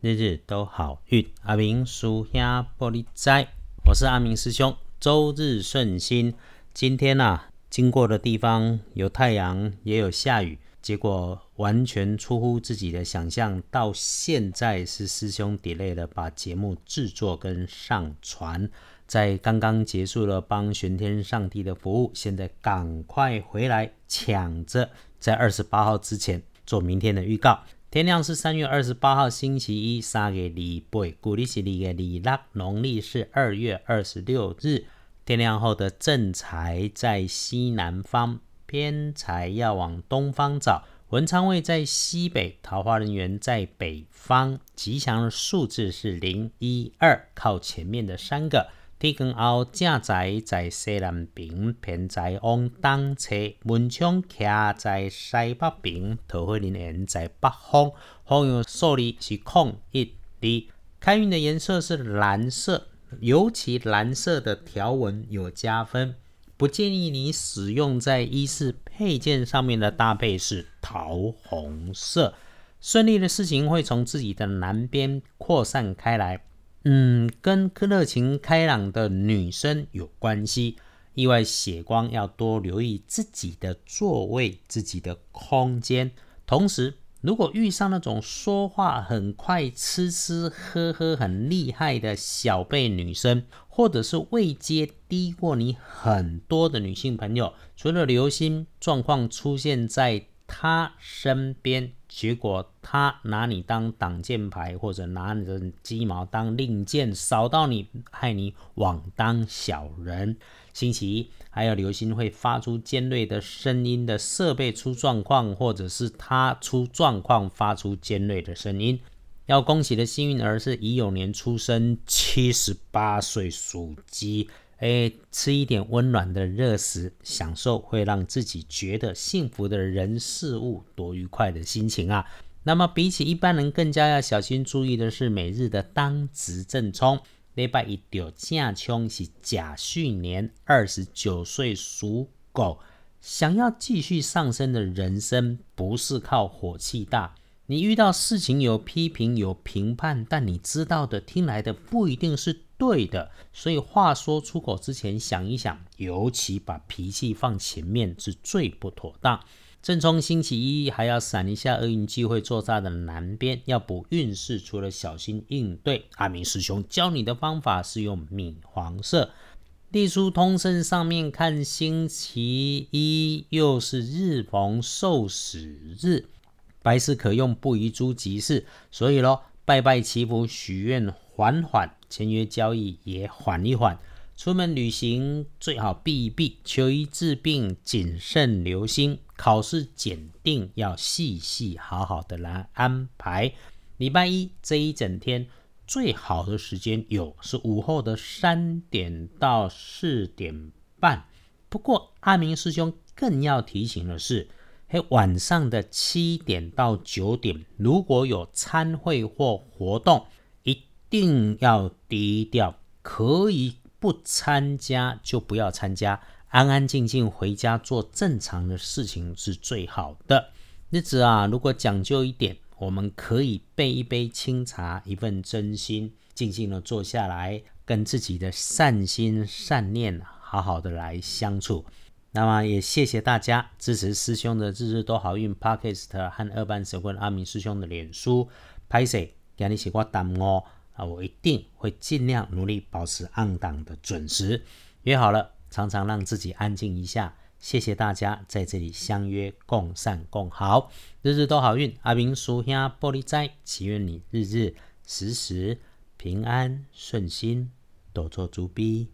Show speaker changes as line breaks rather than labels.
日日都好运。阿明属下玻璃斋，我是阿明师兄。周日顺心，今天呐，经过的地方有太阳，也有下雨，结果完全出乎自己的想象。到现在是师兄 delay，把节目制作跟上传，在刚刚结束了帮玄天上帝的服务，现在赶快回来抢着在二十八号之前做明天的预告。天亮是三月二十八号星期一，三月二八，古历是二月二六，农历是二月二十六日。天亮后的正财在西南方，偏财要往东方找。文昌位在西北，桃花人员在北方。吉祥的数字是零一二，靠前面的三个。天光后，正财在西南边，偏财往东侧；门窗徛在西北边，桃花人缘在北方。好用数字是空一二。开运的颜色是蓝色，尤其蓝色的条纹有加分。不建议你使用在衣饰配件上面的搭配是桃红色。顺利的事情会从自己的南边扩散开来。嗯，跟热情开朗的女生有关系。意外血光要多留意自己的座位、自己的空间。同时，如果遇上那种说话很快、吃吃喝喝很厉害的小辈女生，或者是位阶低过你很多的女性朋友，除了留心状况出现在他身边。结果他拿你当挡箭牌，或者拿你的鸡毛当令箭，扫到你，害你枉当小人。星期一还有流星会发出尖锐的声音的设备出状况，或者是他出状况发出尖锐的声音。要恭喜的幸运儿是乙酉年出生，七十八岁属鸡。哎，吃一点温暖的热食，享受会让自己觉得幸福的人事物，多愉快的心情啊！那么比起一般人，更加要小心注意的是每日的当值正冲。礼拜一掉正冲是甲戌年，二十九岁属狗，想要继续上升的人生，不是靠火气大。你遇到事情有批评有评判，但你知道的听来的不一定是。对的，所以话说出口之前想一想，尤其把脾气放前面是最不妥当。正冲星期一还要闪一下厄运机会坐煞的南边，要补运势，除了小心应对。阿明师兄教你的方法是用米黄色。地书通胜上面看星期一又是日逢受死日，白事可用，不宜诸吉事。所以咯，拜拜祈福许愿，缓缓。签约交易也缓一缓，出门旅行最好避一避，求医治病谨慎留心，考试检定要细细好好的来安排。礼拜一这一整天最好的时间有是午后的三点到四点半，不过阿明师兄更要提醒的是，嘿晚上的七点到九点如果有参会或活动。一定要低调，可以不参加就不要参加，安安静静回家做正常的事情是最好的日子啊。如果讲究一点，我们可以备一杯清茶，一份真心，静静的坐下来，跟自己的善心善念好好的来相处。那么也谢谢大家支持师兄的日日都好运 Podcast 和二班神棍阿明师兄的脸书拍摄，给你写过答哦。啊，我一定会尽量努力保持按档的准时。约好了，常常让自己安静一下。谢谢大家在这里相约共善共好，日日都好运。阿明叔兄玻璃斋，祈愿你日日时时平安顺心，多做主逼。